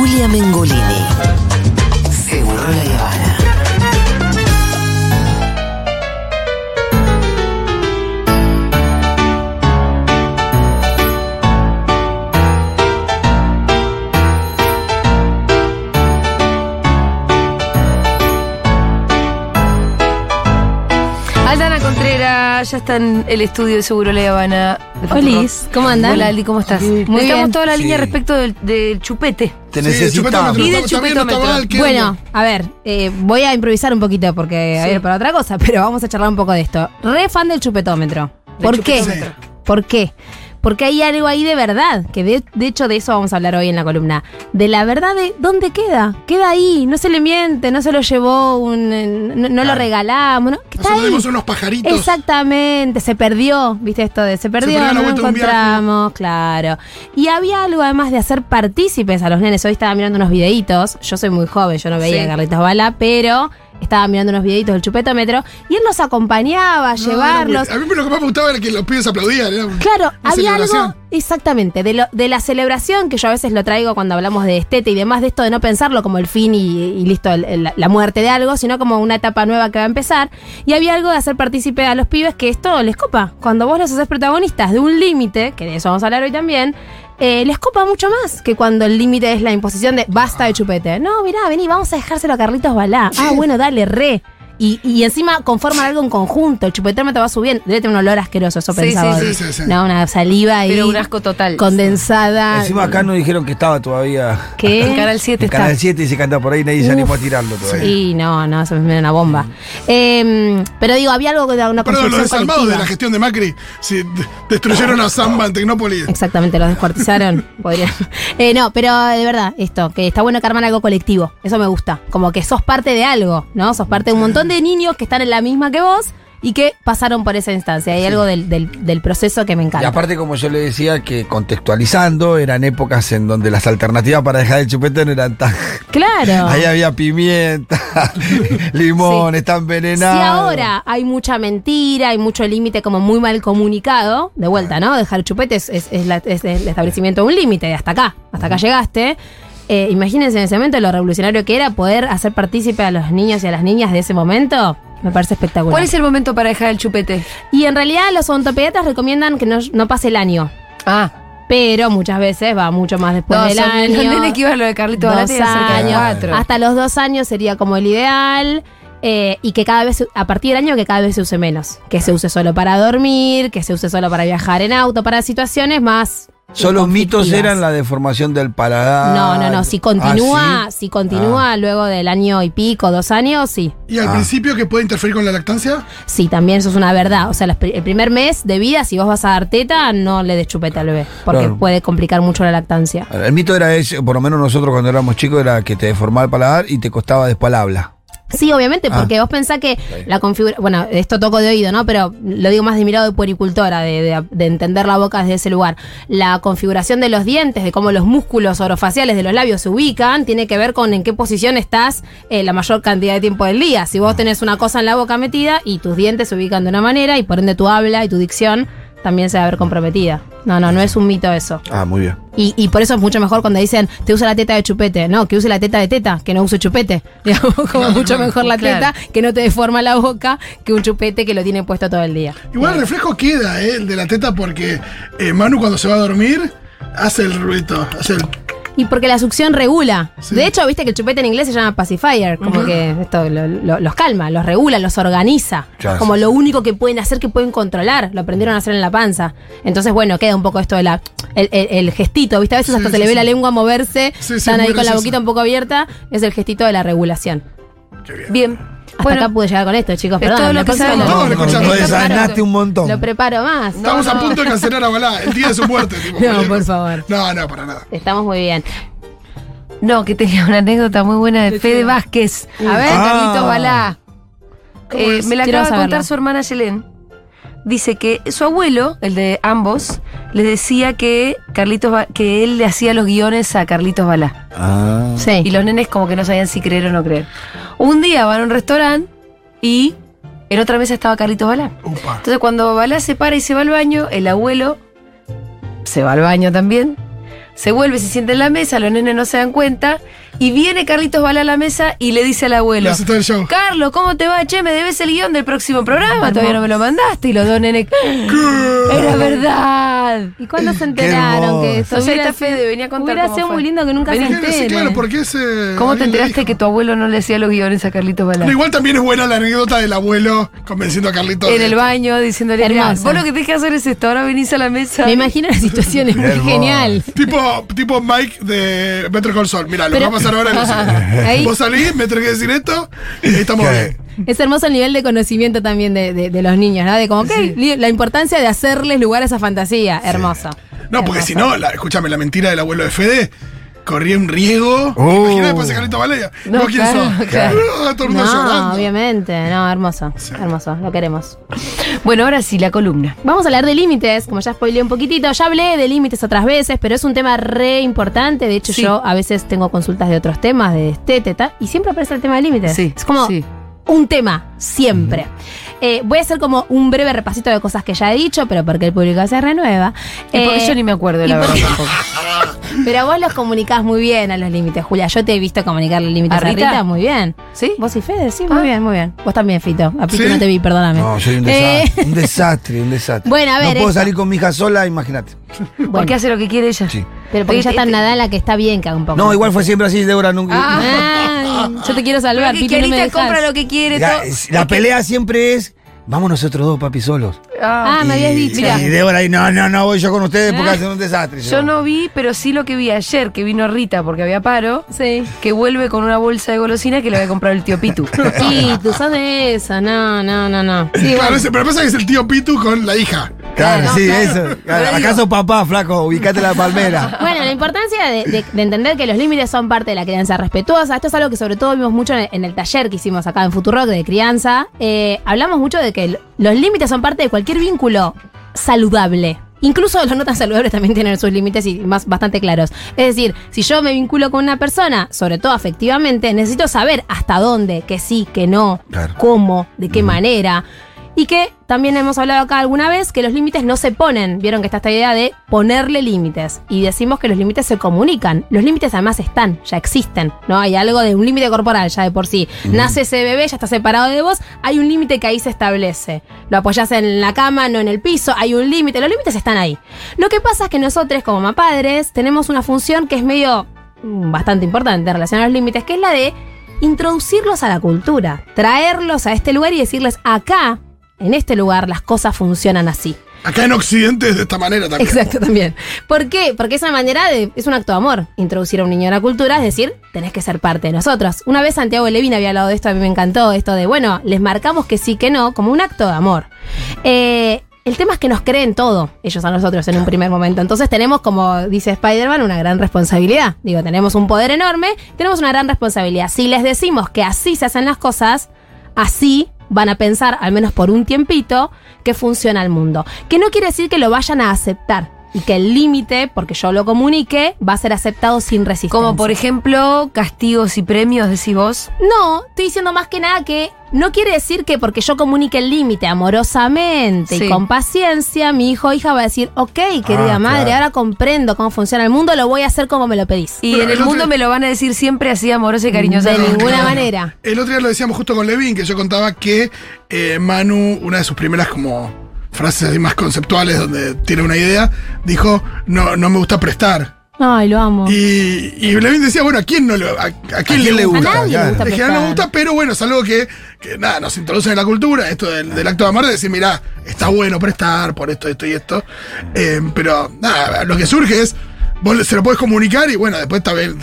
Julia Mengolini. Seguro la Habana. Aldana Contreras ya está en el estudio de Seguro La Habana. Futurock. ¿cómo andan? Hola Aldi, ¿cómo estás? Muy Necesitamos bien. toda la línea Sí. respecto del, del chupete. Te necesitamos. Y del chupetómetro. mal, ¿qué Bueno, a ver, eh, voy a improvisar un poquito porque a Sí. ver para otra cosa, pero vamos a charlar un poco de esto. Re fan del chupetómetro. Del ¿Por qué? chupetómetro. ¿Por qué? Porque hay algo ahí de verdad, que de, de hecho de eso vamos a hablar hoy en la columna. De la verdad de dónde queda. Queda ahí, no se le miente, no se lo llevó, un, eh, no, no lo regalamos, ¿no? Que Está ahí. unos pajaritos. Exactamente, se perdió, ¿viste esto de se perdió, la no lo encontramos, claro. Y había algo además de hacer partícipes a los nenes. Hoy estaba mirando unos videitos, yo soy muy joven, yo no veía Sí. a Carlitos Bala, pero estaba mirando unos videitos del chupetómetro y él los acompañaba a No, llevarlos. a mí lo que más me gustaba era que los pibes aplaudían. era Claro, había algo, exactamente, de, lo, de la celebración que yo a veces lo traigo cuando hablamos de estete y demás, de esto de no pensarlo como el fin y, y listo, el- el- la muerte de algo, sino como una etapa nueva que va a empezar. Y había algo de hacer partícipe a los pibes que esto les copa. Cuando vos los haces protagonistas de un límite, que de eso vamos a hablar hoy también, eh, les copa mucho más que cuando el límite es la imposición de basta de chupete. No, mirá, vení, vamos a dejárselo a Carlitos Balá. Ah, bueno, dale, re. Y, y encima conforman algo en conjunto. El chupetómetro va subiendo. Debe tener un olor asqueroso, eso Sí, pensaba. sí, sí, sí, sí. No, una saliva ahí. Pero un asco total. Condensada. Encima acá nos dijeron que estaba todavía ¿Qué? En Canal 7 en está. Canal 7 y se canta por ahí, nadie se animó a tirarlo todavía. Y no, no, se me viene una bomba. Eh, pero digo, había algo de una Perdón, los desalmados de la gestión de Macri sí, de- destruyeron a Samba en Tecnópolis. Exactamente, los descuartizaron. podrían. Eh, no, pero de verdad, esto, que está bueno que arman algo colectivo. Eso me gusta. Como que sos parte de algo, ¿no? Sos parte de un montón de niños que están en la misma que vos y que pasaron por esa instancia. Hay algo del, del- del proceso que me Y encanta. aparte, como yo le decía, que contextualizando, eran épocas en donde las alternativas para dejar el chupete no eran tan. claro. Ahí había pimienta, limón, Sí. está Si envenenado. ahora hay mucha mentira, hay mucho límite como muy mal comunicado, de vuelta, ¿no? Dejar el chupete es, es- es la- es el establecimiento de un límite, hasta acá, hasta acá llegaste. Eh, imagínense en ese momento lo revolucionario que era poder hacer partícipe a los niños y a las niñas de ese momento. Me parece espectacular. ¿Cuál es el momento para dejar el chupete? Y en realidad los odontopediatras recomiendan que no, no pase el año. Ah, Pero muchas veces va mucho más después no, del son- año. los nenes que iban a lo de Carlito dos años. cuatro. Hasta los dos años sería como el ideal. eh, y que cada vez, a partir del año, que cada vez se use menos. Que se use solo para dormir, que se use solo para viajar en auto, para situaciones más. Solo los mitos eran la deformación del paladar. No, no, no. Si continúa, Ah, ¿sí? si continúa Ah. luego del año y pico, dos años, sí. Y al Ah. principio que puede interferir con la lactancia. Sí, también eso es una verdad. O sea, el primer mes de vida, si vos vas a dar teta, no le des chupeta al bebé. Porque Claro. puede complicar mucho la lactancia. El mito era ese, por lo menos nosotros cuando éramos chicos, era que te deformaba el paladar y te costaba después habla. Sí, obviamente, Ah. porque vos pensás que la configuración, bueno, esto toco de oído, ¿no? Pero lo digo más de mi lado de puericultora, de, de- de entender la boca desde ese lugar. La configuración de los dientes, de cómo los músculos orofaciales de los labios se ubican, tiene que ver con en qué posición estás eh, la mayor cantidad de tiempo del día. Si vos tenés una cosa en la boca metida y tus dientes se ubican de una manera y por ende tu habla y tu dicción también se va a ver comprometida. No, no, no es un mito eso. Ah, muy bien. Y, y por eso es mucho mejor cuando dicen, te usa la teta de chupete. No, que use la teta de teta, que no use chupete. Digamos, como mucho mejor la Claro. teta, que no te deforma la boca, que un chupete que lo tiene puesto todo el día. Igual el reflejo queda, ¿eh? El de la teta, porque eh, Manu cuando se va a dormir hace el ruido, hace el. Y porque la succión regula. Sí. De hecho, viste que el chupete en inglés se llama pacifier, como que esto lo- lo- los calma, los regula, los organiza. Como lo único que pueden hacer, que pueden controlar. Lo aprendieron a hacer en la panza. Entonces, bueno, queda un poco esto de la. El, el- el gestito, ¿viste? A veces Sí, hasta se le ve la lengua moverse, Sí, sí, están ahí con la boquita un poco abierta. Es el gestito de la regulación. Qué bien. bien. Hasta Bueno, acá pude llegar con esto, chicos. es Perdón, todo lo que sabemos. No, Lo desanaste un montón. Lo preparo más. Estamos a punto de cancelar a Balá el día de su muerte. tipo, No, por favor. No, no, para nada. Estamos muy bien. No, que tenía una anécdota muy buena de Fede Vázquez. A ver, Ah. Carlitos Balá. ¿Cómo Eh, me la acaba de contar su hermana Yelén. Dice que su abuelo, el de ambos, les decía que Carlitos Ba- que él le hacía los guiones a Carlitos Balá. Ah. Sí. Y los nenes como que no sabían si creer o no creer. Un día van a un restaurante y en otra mesa estaba Carlitos Balá. Upa. Entonces cuando Balá se para y se va al baño, el abuelo se va al baño también, Se vuelve, se sienta en la mesa, los nenes no se dan cuenta. Y viene Carlitos Bala a la mesa y le dice al abuelo: Le hace todo el show. Carlos, ¿cómo te va? Che, me debes el guion del próximo programa. Todavía no me lo mandaste. Y los dos nenes. Era verdad. ¿Y cuándo se enteraron hermoso. que eso O sea, esta Fede venía a contar Hubiera cómo sido fue. muy lindo que nunca se Sí, entere. claro, porque ese. ¿Cómo te enteraste que tu abuelo no le hacía los guiones a Carlitos Bala? Pero igual también es buena la anécdota del abuelo convenciendo a Carlitos. En el baño diciéndole, "Mirá, Hermosa. vos lo que tenés que hacer es esto, ahora venís a la mesa. Me imagino la situación, es muy Hermoso. genial. Tipo, tipo Mike de Better Call Saul. Mira, lo Pero- va a pasar ahora. No sé. Ahí- Vos salís, me tenés que decir esto y ahí estamos bien. Es hermoso el nivel de conocimiento también de, de- de los niños, ¿no? De como, li- la importancia de hacerles lugar a esa fantasía. Hermoso. No, porque Hermoso. si no, la- escúchame, la mentira del abuelo de Fede corría un riesgo. Oh. Imagina después de Carlitos Valeria. No, ¿Vos quién claro, sos? claro. Todo el mundo No, llorando. obviamente. No, hermoso. Hermoso. Lo queremos. Bueno, ahora sí, la columna. Vamos a hablar de límites, como ya spoileé un poquitito. Ya hablé de límites otras veces, pero es un tema re importante. De hecho, Sí. yo a veces tengo consultas de otros temas, de estética, y siempre aparece el tema de límites. Sí, Es como sí. un tema, siempre. Eh, voy a hacer como un breve repasito de cosas que ya he dicho, pero porque el público se renueva. Y porque Eh, yo ni me acuerdo, la verdad, tampoco. Pero vos los comunicás muy bien a los límites, Julia. Yo te he visto comunicar los límites ¿A a Rita? Rita, muy bien. ¿Sí? Vos y Fede, sí, muy Ah. bien, muy bien. Vos también, Fito. A Pito ¿Sí? no te vi, perdóname. No, soy un Eh, desastre. Un desastre, un desastre. Bueno, a ver, No puedo esto. salir con mi hija sola, imagínate. bueno, Porque hace lo que quiere ella. Sí. Pero porque ya está en nada la que está bien que un poco. No, igual fue siempre así, Débora nunca. Ah, yo te quiero salvar, Pito, no me compra lo que quiere. Es- la pelea siempre es. Vamos nosotros dos, papi, solos. Ah, me Y- habías dicho. Y Débora ahí, no, no, no, voy yo con ustedes porque hacen un desastre. Yo no vi, pero sí lo que vi ayer, que vino Rita porque había paro, Sí. que vuelve con una bolsa de golosina que le había comprado el tío Pitu. Y tú sos de esa, no, no, no, no. Sí, Claro, bueno. ese- pero pasa que es el tío Pitu con la hija. Claro, sí, claro. eso. Claro, ¿Acaso papá, flaco? Ubicate la palmera. Bueno, la importancia de, de- de entender que los límites son parte de la crianza respetuosa. Esto es algo que sobre todo vimos mucho en el, en el taller que hicimos acá en Futurock de crianza. Eh, hablamos mucho de que los límites son parte de cualquier vínculo saludable. Incluso los no tan saludables también tienen sus límites y más bastante claros. Es decir, si yo me vinculo con una persona, sobre todo afectivamente, necesito saber hasta dónde, que sí, que no, Claro. cómo, de qué manera. Y que también hemos hablado acá alguna vez que los límites no se ponen. Vieron que está esta idea de ponerle límites. Y decimos que los límites se comunican. Los límites además están, ya existen. ¿No? Hay algo de un límite corporal ya de por sí. Nace ese bebé, ya está separado de vos. Hay un límite que ahí se establece. Lo apoyás en la cama, no en el piso. Hay un límite. Los límites están ahí. Lo que pasa es que nosotros, como mapadres, tenemos una función que es medio mm, bastante importante en relación a los límites, que es la de introducirlos a la cultura, traerlos a este lugar y decirles acá, en este lugar, las cosas funcionan así. Acá en Occidente es de esta manera también. Exacto, también. ¿Por qué? Porque es una manera de. Es un acto de amor. Introducir a un niño a la cultura, es decir, tenés que ser parte de nosotros. Una vez Santiago Levin había hablado de esto, a mí me encantó, esto de, bueno, les marcamos que sí, que no, como un acto de amor. Eh, el tema es que nos creen todo, ellos a nosotros en un primer momento. Entonces tenemos, como dice Spider-Man, una gran responsabilidad. Digo, tenemos un poder enorme, tenemos una gran responsabilidad. Si les decimos que así se hacen las cosas, así van a pensar, al menos por un tiempito, que funciona el mundo. Que no quiere decir que lo vayan a aceptar y que el límite, porque yo lo comunique, va a ser aceptado sin resistencia. Como por ejemplo, castigos y premios, decís vos. No, estoy diciendo más que nada que no quiere decir que porque yo comunique el límite amorosamente Sí. y con paciencia, mi hijo o hija va a decir, ok, querida Ah, madre, claro. ahora comprendo cómo funciona el mundo, lo voy a hacer como me lo pedís. Y Pero en el otro- mundo me lo van a decir siempre así amorosa y cariñosa. De ninguna Claro. manera. El otro día lo decíamos justo con Levin, que yo contaba que eh, Manu, una de sus primeras como frases así más conceptuales donde tiene una idea, dijo, no, no me gusta prestar. Ay, lo amo. Y, y Levin decía, bueno, ¿a quién no le, a, a quién quién le gusta? A nadie le gusta En general no me gusta, pero bueno, es algo que, que, nada, nos introduce en la cultura, esto del, del acto de amor, de decir, mira, está bueno prestar por esto, esto y esto. Eh, pero nada, lo que surge es, vos le- se lo puedes comunicar y bueno, después también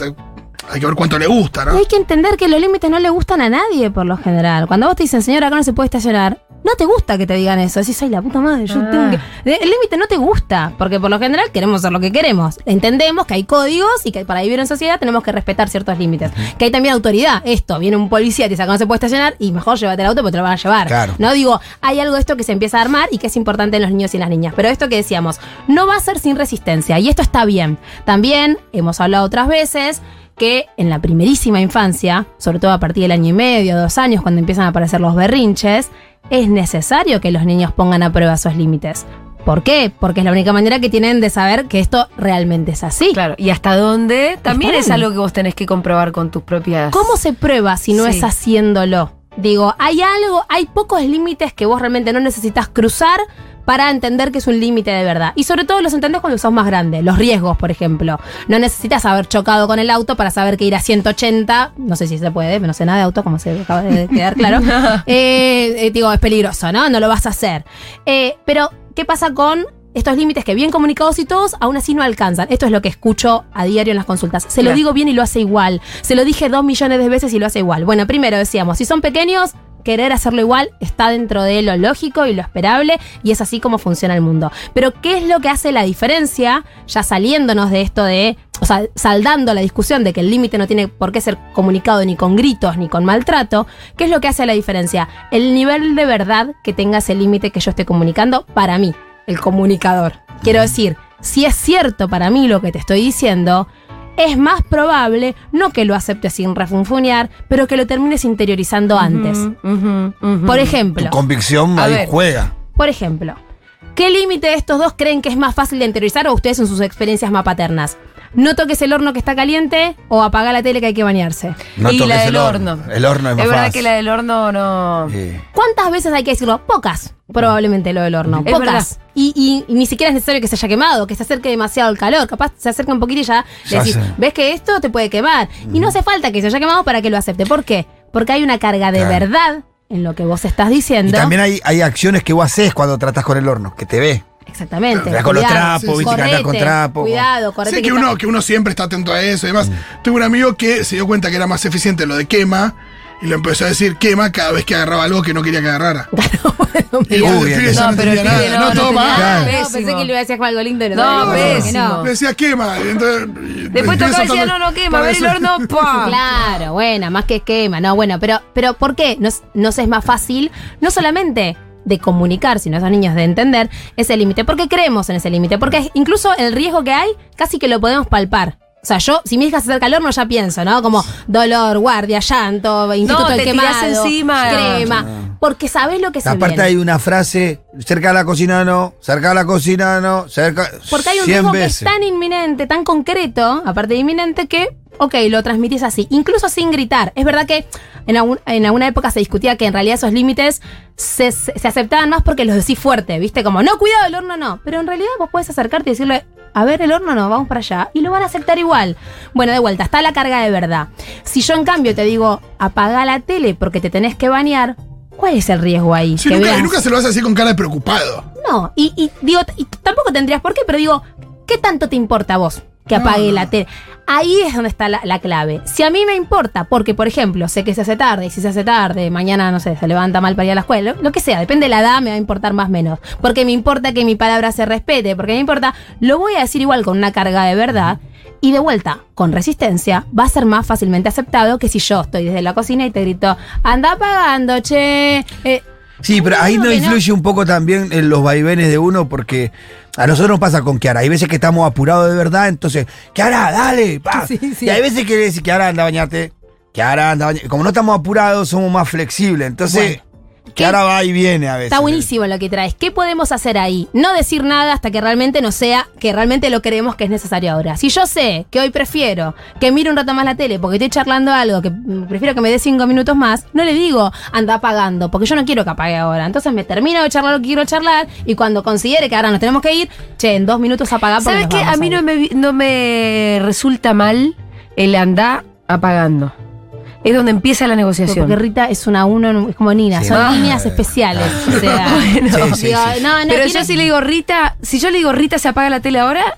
hay que ver cuánto le gusta, Y ¿no? hay que entender que los límites no le gustan a nadie por lo general. Cuando vos te dicen, señor, acá no se puede estacionar, no te gusta que te digan eso. Decís, ay, la puta madre, yo Ah. tengo que. El límite no te gusta, porque por lo general queremos hacer lo que queremos. Entendemos que hay códigos y que para vivir en sociedad tenemos que respetar ciertos límites. Que hay también autoridad. Esto, viene un policía y te acá no se puede estacionar y mejor llévate el auto porque te lo van a llevar. Claro. No digo, hay algo de esto que se empieza a armar y que es importante en los niños y las niñas. Pero esto que decíamos, no va a ser sin resistencia y esto está bien. También hemos hablado otras veces que en la primerísima infancia, sobre todo a partir del año y medio, dos años, cuando empiezan a aparecer los berrinches, es necesario que los niños pongan a prueba esos límites. ¿Por qué? Porque es la única manera que tienen de saber que esto realmente es así. Claro, y hasta dónde también es algo que vos tenés que comprobar con tus propias. ¿Cómo se prueba si no Sí. es haciéndolo? Digo, hay algo, hay pocos límites que vos realmente no necesitas cruzar para entender que es un límite de verdad. Y sobre todo los entendés cuando sos más grande. Los riesgos, por ejemplo. No necesitas haber chocado con el auto para saber que ir a 180, no sé si se puede, no sé nada de auto, como se acaba de quedar claro. Eh, eh, digo, es peligroso, ¿no? No lo vas a hacer. Eh, pero, ¿qué pasa con estos límites que bien comunicados y todos aún así no alcanzan? Esto es lo que escucho a diario en las consultas. Se lo digo bien y lo hace igual. Se lo dije dos millones de veces y lo hace igual. Bueno, primero decíamos, si son pequeños, querer hacerlo igual está dentro de lo lógico y lo esperable y es así como funciona el mundo. Pero ¿qué es lo que hace la diferencia? Ya saliéndonos de esto de, o sea, saldando la discusión de que el límite no tiene por qué ser comunicado ni con gritos ni con maltrato, ¿qué es lo que hace la diferencia? El nivel de verdad que tenga ese límite que yo esté comunicando para mí, el comunicador. Quiero decir, si es cierto para mí lo que te estoy diciendo, es más probable no que lo aceptes sin refunfuñar, pero que lo termines interiorizando antes. Por Tu ejemplo, convicción ahí ver. juega. por ejemplo, ¿qué límite de estos dos creen que es más fácil de interiorizar o ustedes en sus experiencias más paternas? No toques el horno que está caliente o apaga la tele que hay que bañarse. No y toques la del el horno. El horno es más verdad fácil. que la del horno no. Sí. ¿Cuántas veces hay que decirlo? Pocas, probablemente lo del horno. Es Pocas. verdad. Y, y- y ni siquiera es necesario que se haya quemado, que se acerque demasiado el calor. Capaz se acerca un poquito y ya, Ya decís, sé. ves que esto te puede quemar. Y no hace falta que se haya quemado para que lo acepte. ¿Por qué? Porque hay una carga de Claro. verdad en lo que vos estás Y diciendo. también hay, hay acciones que vos haces cuando tratás con el horno, que te ve. Exactamente. Te das con los Cuidado, trapos, viste que andás con correte, trapo. Cuidado, correte. Sé que uno, que uno siempre está atento a eso y demás. Tengo un amigo que se dio cuenta que era más eficiente lo de quema y lo empezó a decir quema cada vez que agarraba algo que no quería que agarrara. Y pibe ya no, no, pero pibe nada. no, No, no mal. nada. No, pensé que le iba a decir algo lindo. y No, que pésimo. no. Le decía quema. y entonces, Después tocaba y decía, no, no quema, ver el horno, ¡pah! Claro, bueno, más que quema. No, bueno, pero, pero ¿por qué nos, nos es más fácil no solamente de comunicar, sino esos niños de entender ese límite? Porque creemos en ese límite. Porque incluso el riesgo que hay, casi que lo podemos palpar. O sea, yo, si mi hija se acerca al horno, ya pienso, ¿no? Como dolor, guardia, llanto, instituto del te tirás quemado, encima. crema. Porque sabes lo que se Aparte viene. hay una frase, cerca de la cocina no, cerca de la cocina no, cerca... Porque hay un 100 riesgo que es tan inminente, tan concreto, aparte de inminente, que, ok, lo transmitís así, incluso sin gritar. Es verdad que en, algún- en alguna época se discutía que en realidad esos límites se, se- se aceptaban más porque los decís fuerte, ¿viste? Como, no, cuidado, el horno no. Pero en realidad vos podés acercarte y decirle, a ver, el horno no, vamos para allá. Y lo van a aceptar igual. Bueno, de vuelta, está la carga de verdad. Si yo en cambio te digo, apaga la tele porque te tenés que bañar, ¿cuál es el riesgo ahí? Sí, Que nunca, veas- y nunca se lo hace así con cara de preocupado. no, y, y digo, y tampoco tendrías por qué, pero digo, ¿qué tanto te importa a vos que apague No, la tele? Ahí es donde está la, la clave. Si a mí me importa, porque por ejemplo, sé que se hace tarde, y si se hace tarde, mañana, no sé, se levanta mal para ir a la escuela, lo, lo que sea, depende de la edad, me va a importar más o menos. Porque me importa que mi palabra se respete, porque me importa, lo voy a decir igual con una carga de verdad. Y de vuelta, con resistencia, va a ser más fácilmente aceptado que si yo estoy desde la cocina y te grito, anda apagando, che. Eh, Sí, pero ahí no influye un poco también en los vaivenes de uno porque a nosotros nos pasa con Kiara. Hay veces que estamos apurados de verdad, entonces, Kiara, dale. pa. Sí, sí. Y hay veces que le decís, Kiara, anda a bañarte. Kiara, anda a bañarte. Como no estamos apurados, somos más flexibles. Entonces, Kiara va y viene a veces. Está buenísimo lo que traes. ¿Qué podemos hacer ahí? No decir nada hasta que realmente no sea, que realmente lo creemos que es necesario ahora. Si yo sé que hoy prefiero que mire un rato más la tele porque estoy charlando algo, que mm, prefiero que me dé cinco minutos más, no le digo anda apagando, porque yo no quiero que apague ahora. Entonces me termino de charlar lo que quiero charlar y cuando considere que ahora nos tenemos que ir, che, en dos minutos apagar porque ¿Sabes qué? A mí no me, no me resulta mal el andar apagando. Es donde empieza la negociación. Porque Rita es una uno, es como Nina, Sí, son no. líneas especiales. O sea, Bueno. Sí, sí, digo, sí. no, no, Pero tiene- yo si le digo Rita, si yo le digo Rita se apaga la tele ahora,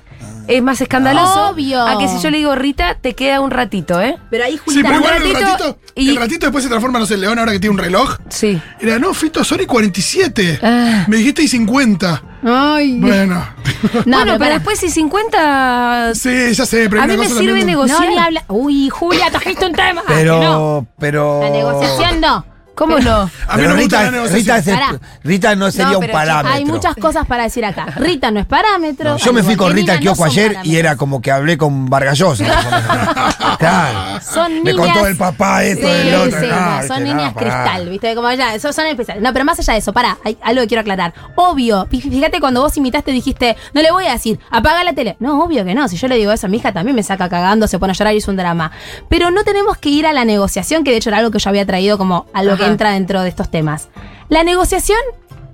es más escandaloso. Obvio. A que si yo le digo Rita, te queda un ratito, ¿eh? Pero ahí Sí, Julita, pero un igual el ratito- y- el ratito después se transforma, no sé, el león ahora que tiene un reloj. Sí. Era, no, Fito, son y 47. Ah. Me dijiste y 50. Ay, Bueno. No, bueno, pero pero, pará. después si 50... Sí, ya sé, pero A mí me sirve también- negociar. No, habla. Uy, Julia, trajiste un tema. Ah, que no. Pero, pero. La negociación no. ¿Cómo no? A mí Pero no me gusta Rita, la Rita, negociación. es el- Pará. Rita no sería un pero parámetro. Hay muchas cosas para decir acá. Rita no es parámetro. Yo me fui igual con que Rita Nina, al kiosco no son ayer y parámetros. era como que hablé con Vargallosa. claro. Son Me niñas. contó el papá esto, Sí, del otro. sí, no, no, viste, son no, pará. cristal, ¿viste? Como ya, eso son especiales. No, pero más allá de eso, pará, hay algo que quiero aclarar. Obvio, fí- fíjate cuando vos imitaste dijiste, no le voy a decir, apaga la tele. No, obvio que no. Si yo le digo eso a mi hija, también me saca cagando, se pone a llorar y es un drama. Pero no tenemos que ir a la negociación, que de hecho era algo que yo había traído como algo que. Entra dentro de estos temas. La negociación.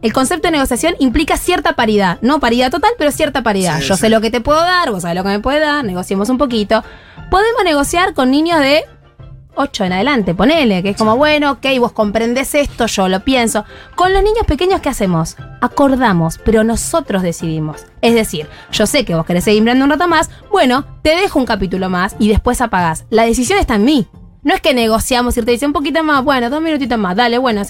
El concepto de negociación implica cierta paridad, no paridad total, pero cierta paridad. Sí, Yo sí. sé lo que te puedo dar, vos sabés lo que me puedes dar, negociemos un poquito. Podemos negociar con niños de 8 en adelante, ponele, que es como, bueno, ok, vos comprendés esto, yo lo pienso. Con los niños pequeños, ¿qué hacemos? Acordamos, pero nosotros decidimos. Es decir, yo sé que vos querés seguir mirando un rato más, bueno, te dejo un capítulo más y después apagás. La decisión está en mí. No es que negociamos y te dice un poquito más, bueno, dos minutitos más, dale, bueno.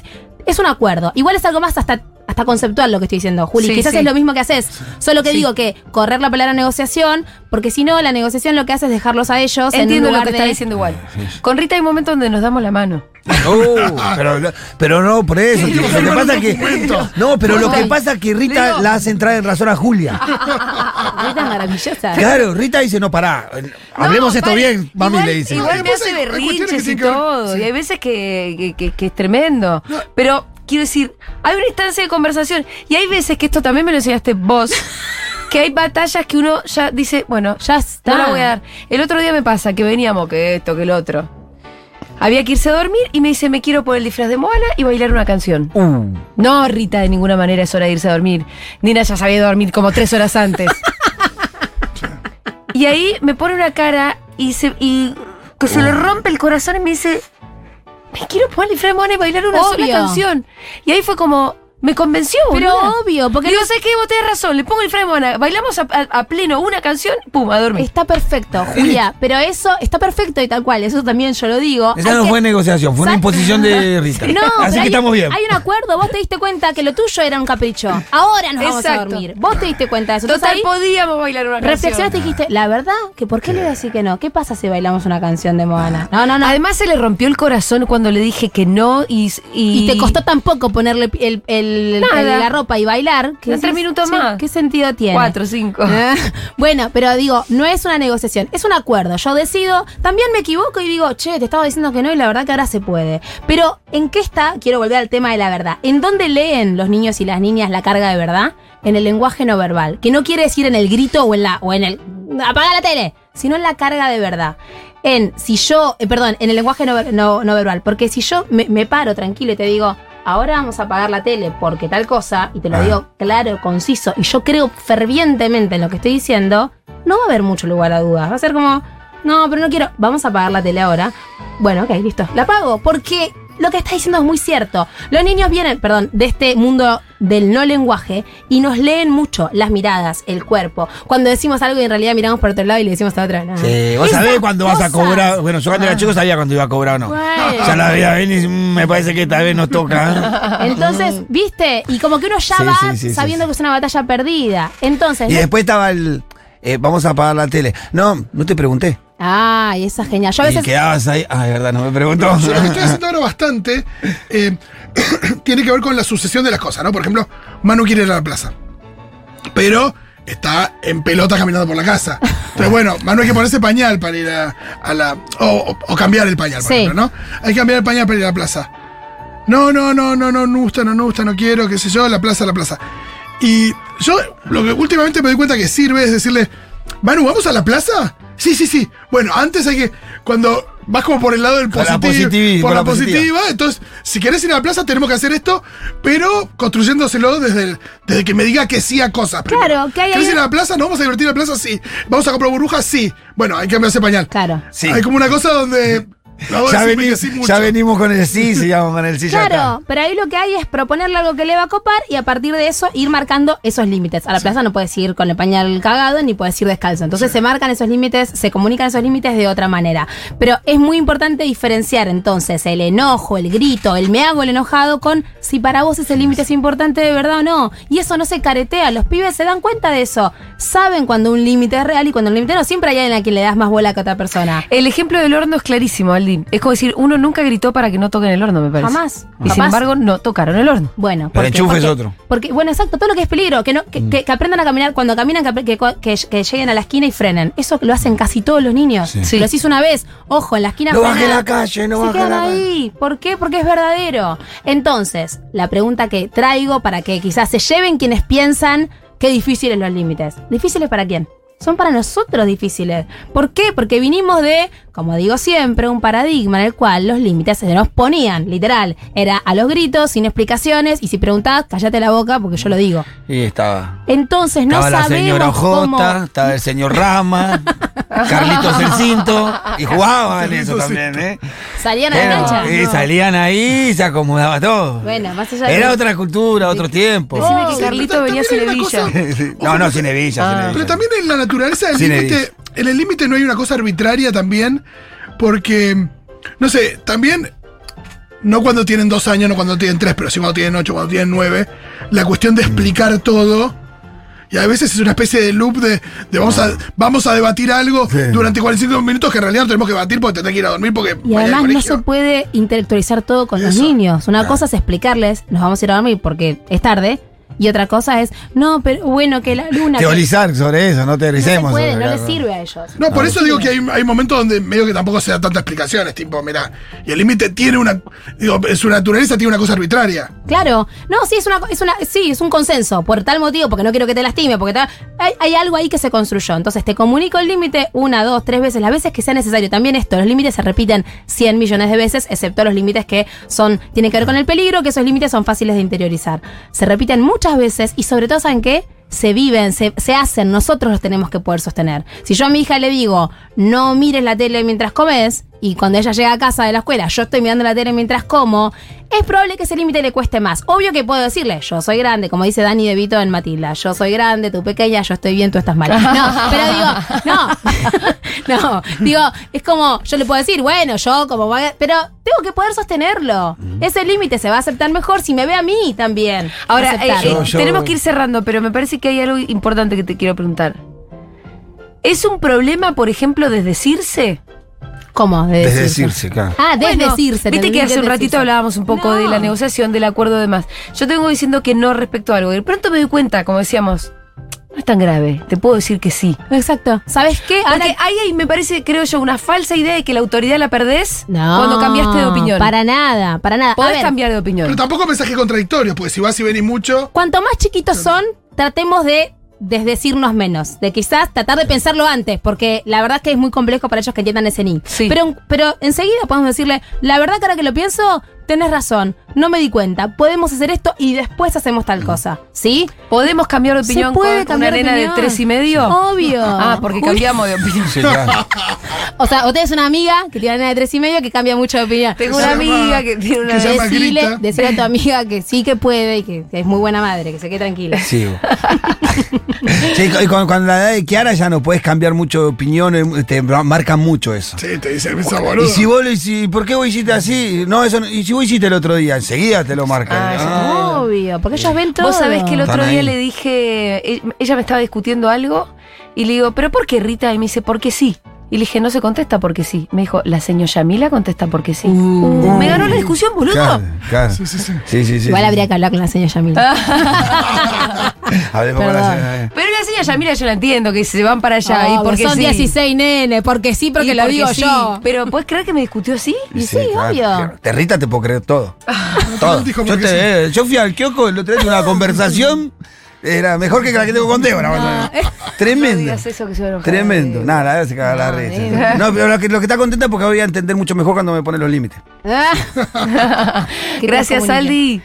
Es un acuerdo. Igual es algo más hasta, hasta conceptual lo que estoy diciendo, Juli. Sí, Quizás sí. es lo mismo que haces. Solo que Sí. digo que correr la palabra negociación, porque si no, la negociación lo que hace es dejarlos a ellos. en un Entiendo lo lugar que de- está diciendo igual. Con Rita hay momentos donde nos damos la mano. Uh, pero, pero no por eso. tío. Lo que pasa que. No, pero lo que pasa es que Rita la hace entrar en razón a Julia. Rita es maravillosa. Claro, Rita dice, no, pará. Hablemos No, esto pare- bien, mami igual- le dice. Igual me hace berrinches y todo. sí. Y hay veces que, que- que- que es tremendo. Pero quiero decir, hay una instancia de conversación. Y hay veces que esto también me lo enseñaste vos. Que hay batallas que uno ya dice, bueno, Ya está. no la voy a dar. El otro día me pasa que veníamos, que esto, que el otro. Había que irse a dormir y me dice, me quiero poner el disfraz de Moana y bailar una canción. Uh, No, Rita, de ninguna manera es hora de irse a dormir. Nina ya sabía dormir como tres horas antes. y ahí me pone una cara y se, y que se le rompe el corazón y me dice, me quiero poner el disfraz de Moana y bailar una sola canción. Y ahí fue como, me convenció, Pero boluda. obvio, porque Digo, no- ¿sabes qué? Vos tenés razón, le pongo el disfraz de Moana, bailamos a, a- a pleno una canción, pum, a dormir. Está perfecto, Julia. Pero eso está perfecto y tal cual. Eso también yo lo digo. esa Hay no que- fue negociación, fue una imposición de Rita. No, Así que hay, estamos bien. hay un acuerdo. Vos te diste cuenta que lo tuyo era un capricho. Ahora nos vamos a Exacto. dormir. Vos te diste cuenta de eso. Total, ahí podíamos bailar una canción. reflexionaste y dijiste, la verdad, que ¿por qué le voy a decir que no? ¿Qué pasa si bailamos una canción de Moana? No, no, no. Además se le rompió el corazón cuando le dije que no y... y te costó tan poco ponerle el, el- Nada. la ropa y bailar. que tres minutos "Che, más". ¿Qué sentido tiene? Cuatro, cinco. Ah, bueno, pero digo, no es una negociación, es un acuerdo. Yo decido, también me equivoco y digo, che, te estaba diciendo que no y la verdad que ahora se puede. Pero, ¿en qué está? Quiero volver al tema de la verdad. ¿En dónde leen los niños y las niñas la carga de verdad? En el lenguaje no verbal, que no quiere decir en el grito o en la o en el apaga la tele, sino en la carga de verdad. En si yo, eh, perdón, en el lenguaje no, no- no verbal, porque si yo me, me paro tranquilo y te digo, ahora vamos a apagar la tele porque tal cosa, y te lo Ah. digo claro, conciso, y yo creo fervientemente en lo que estoy diciendo, no va a haber mucho lugar a dudas. Va a ser como, no, pero no quiero, vamos a apagar la tele ahora. Bueno, ok, listo, la apago, porque lo que está diciendo es muy cierto. Los niños vienen, perdón, de este mundo del no lenguaje y nos leen mucho las miradas, el cuerpo. Cuando decimos algo y en realidad miramos por otro lado y le decimos a otra. No. Sí, vos Esas sabés cuándo vas a cobrar. Bueno, yo cuando era chico sabía cuándo iba a cobrar o no. Bueno. Ya la veía venir y mm, me parece que tal vez nos toca. ¿eh? Entonces, ¿viste? Y como que uno ya Sí, va sí, sí, sí, sabiendo que es una batalla perdida. Entonces, Y después estaba el. eh, vamos a apagar la tele. No, no te pregunté. Ay, esa es genial. Yo a Y quedabas ahí. Ah, de verdad, no me preguntó. Yo lo que estoy haciendo ahora bastante eh, tiene que ver con la sucesión de las cosas, ¿no? Por ejemplo, Manu quiere ir a la plaza. Pero está en pelota caminando por la casa. Entonces, bueno, Manu hay que ponerse pañal para ir a, a la. O, o- o cambiar el pañal, por Sí. ejemplo, ¿no? Hay que cambiar el pañal para ir a la plaza. No, no, no, no, no, no gusta, no, no gusta, no quiero, qué sé yo, la plaza, la plaza. Y yo lo que últimamente me doy cuenta que sirve es decirle, Manu, ¿vamos a la plaza? Sí, sí, sí. Bueno, antes hay que. Cuando vas como por el lado del Por la positivo. positivi- por por la, la positiva. positiva. Entonces, si querés ir a la plaza, tenemos que hacer esto, pero construyéndoselo desde, el- desde que me diga que sí a cosas. primero. Claro, que hay ¿Querés ir a la plaza? ¿No vamos a divertir a la plaza? Sí. ¿Vamos a comprar burbujas? Sí. Bueno, hay que cambiarse pañal. Claro. Sí. Hay como una cosa donde. Ya, decirme veni- que sí mucho. ya venimos con el sí, sigamos con el sí. ya Claro, pero ahí lo que hay es proponerle algo que le va a copar y a partir de eso ir marcando esos límites. A la plaza no puedes ir con el pañal cagado ni puedes ir descalzo. Entonces se marcan esos límites, se comunican esos límites de otra manera. Pero es muy importante diferenciar entonces el enojo, el grito, el me hago el enojado con si para vos ese límite es importante de verdad o no. Y eso no se caretea. Los pibes se dan cuenta de eso. Saben cuando un límite es real y cuando un límite no. Siempre hay alguien a quien le das más bola que a otra persona. El ejemplo del horno es clarísimo. Aldi. Es como decir, uno nunca gritó para que no toquen el horno, me parece. Jamás. Y sin embargo, no tocaron el horno. Bueno, Pero ¿por el enchufe es Porque- otro. Porque, bueno, exacto, todo lo que es peligro, que, no, que, Mm. que- que aprendan a caminar, cuando caminan, que, que, lleguen a la esquina y frenen. Eso lo hacen casi todos los niños. Sí. Sí. Lo haces una vez, ojo, en la esquina No baje la calle, no baje la calle. ahí. ¿Por qué? Porque es verdadero. Entonces, la pregunta que traigo para que quizás se lleven quienes piensan qué difíciles los límites. ¿Difíciles para quién? Son para nosotros difíciles. ¿Por qué? Porque vinimos de, como digo siempre, un paradigma en el cual los límites se nos ponían, literal. Era a los gritos, sin explicaciones, y si preguntás, cállate la boca porque yo lo digo. Y estaba. Entonces no estaba la sabemos señora cómo... Ojota, estaba el señor Rama, Carlitos el Cinto, y jugaban eso Carlitos también, ¿eh? Salían a la cancha. y salían ahí y se acomodaba todo. Bueno, más allá de Era otra cultura, otro tiempo. Decime Oh, que sí, Carlito pero venía sin hebilla. cosa- Sí. No, no, sin hebilla, sin Ah. Pero también en la naturaleza del límite. En el límite no hay una cosa arbitraria también, porque, no sé, también, no cuando tienen dos años, no cuando tienen tres, pero sí cuando tienen ocho, cuando tienen nueve, la cuestión de explicar todo. Y a veces es una especie de loop de, de vamos, a, vamos a debatir algo Sí. durante 45 minutos que en realidad no tenemos que debatir porque tendrás que ir a dormir porque Y además no se puede intelectualizar todo con los niños. Una cosa es explicarles, nos vamos a ir a dormir porque es tarde. Y otra cosa es, no, pero bueno, que la luna... que- Teorizar sobre eso, no no se teoricemos. puede, sobre no cada les sirve a ellos. No, por eso digo que hay, hay momentos donde medio que tampoco se da tantas explicaciones, tipo, mira, y el límite tiene una, digo, en su naturaleza tiene una cosa arbitraria. Claro, no, sí, es una, es una, sí, es un consenso, por tal motivo, porque no quiero que te lastime, porque tal- hay, hay algo ahí que se construyó. Entonces te comunico el límite una, dos, tres veces, las veces que sea necesario. También esto, los límites se repiten 100 millones de veces, excepto los límites que son, tienen que ver con el peligro, que esos límites son fáciles de interiorizar. Se repiten muchas veces y sobre todo, ¿saben qué? Se viven, se, se hacen, nosotros los tenemos que poder sostener. Si yo a mi hija le digo, no mires la tele mientras comes, y cuando ella llega a casa de la escuela, yo estoy mirando la tele mientras como, es probable que ese límite le cueste más. Obvio que puedo decirle, yo soy grande, como dice Dani De Vito en Matilda, yo soy grande, tú pequeña, yo estoy bien, tú estás mal. No, pero digo, no, no, digo, es como, yo le puedo decir, bueno, yo como, pero tengo que poder sostenerlo. Ese límite se va a aceptar mejor si me ve a mí también. Ahora, eh, eh, Yo- yo- tenemos que ir cerrando, pero me parece que hay algo importante que te quiero preguntar. ¿Es un problema, por ejemplo, desdecirse? ¿Cómo? De Desde decirse. decirse, claro. Ah, Bueno, desdecirse. Viste que hace un ratito desdecirse. hablábamos un poco No. de la negociación, del acuerdo y demás. Yo tengo diciendo que no respecto a algo. Y de pronto me doy cuenta, como decíamos, no es tan grave. Te puedo decir que sí. Exacto. ¿Sabes qué? Ahora Porque ahí me parece, creo yo, una falsa idea de que la autoridad la perdés No, cuando cambiaste de opinión. Para nada, para nada. A Podés ver, cambiar de opinión. Pero tampoco mensaje contradictorio, porque si vas y venís mucho, Cuanto más chiquitos son, tratemos de desdecirnos menos. De quizás tratar de pensarlo antes, porque la verdad es que es muy complejo para ellos que entiendan ese ni. Sí. Pero, pero enseguida podemos decirle, la verdad que ahora que lo pienso, tenés razón, no me di cuenta, podemos hacer esto y después hacemos tal cosa. ¿Sí? ¿Podemos cambiar de ¿Se opinión puede con cambiar una de nena de opinión? tres y medio? Obvio. Ah, porque cambiamos de opinión. Sí, claro. O sea, usted es una amiga que tiene una nena de tres y medio que cambia mucho de opinión. Tengo una se amiga que tiene una se llama Decile, Grita. decile a tu amiga que sí que puede y que, que es muy buena madre, que se quede tranquila. Sí. sí, y con, con la edad de Kiara ya no puedes cambiar mucho de opinión, eh, te marcan mucho eso. sí, te dicen, esa boludo. Y si vos lo hiciste, ¿por qué vos hiciste así? No, eso no- y si vos hiciste el otro día, enseguida te lo marcan. Ah, ya. Ah, Obvio, porque ellos ven todo. Vos sabés que el otro día ahí. le dije, e- ella me estaba discutiendo algo y le digo, ¿pero por qué Rita? Y me dice, porque sí. Y le dije, no se contesta porque sí. Me dijo, la señora Yamila contesta porque sí. Uh, me ganó la discusión, boludo. Claro, claro. Sí, sí, sí. Sí, sí, sí. Igual sí. habría que hablar con la señora Yamila. Hablemos con la señora. Pero la señora Yamila yo la entiendo, que se van para allá. y porque son sí. 16 nenes, porque sí, porque Y lo digo sí. yo. Pero ¿puedes creer que me discutió así? Y sí, obvio. Te Rita te puedo creer todo. todo. dijo Yo, te- eh, yo fui al kiosco, el otro día tuve una conversación. Era mejor que la que tengo con Débora. No Tremendo. digas eso que se va a enojar. Tremendo. Nada, la verdad se caga la risa. No, pero lo que, lo que está contenta es porque voy a entender mucho mejor cuando me pone los límites. Ah. Gracias. Aldi.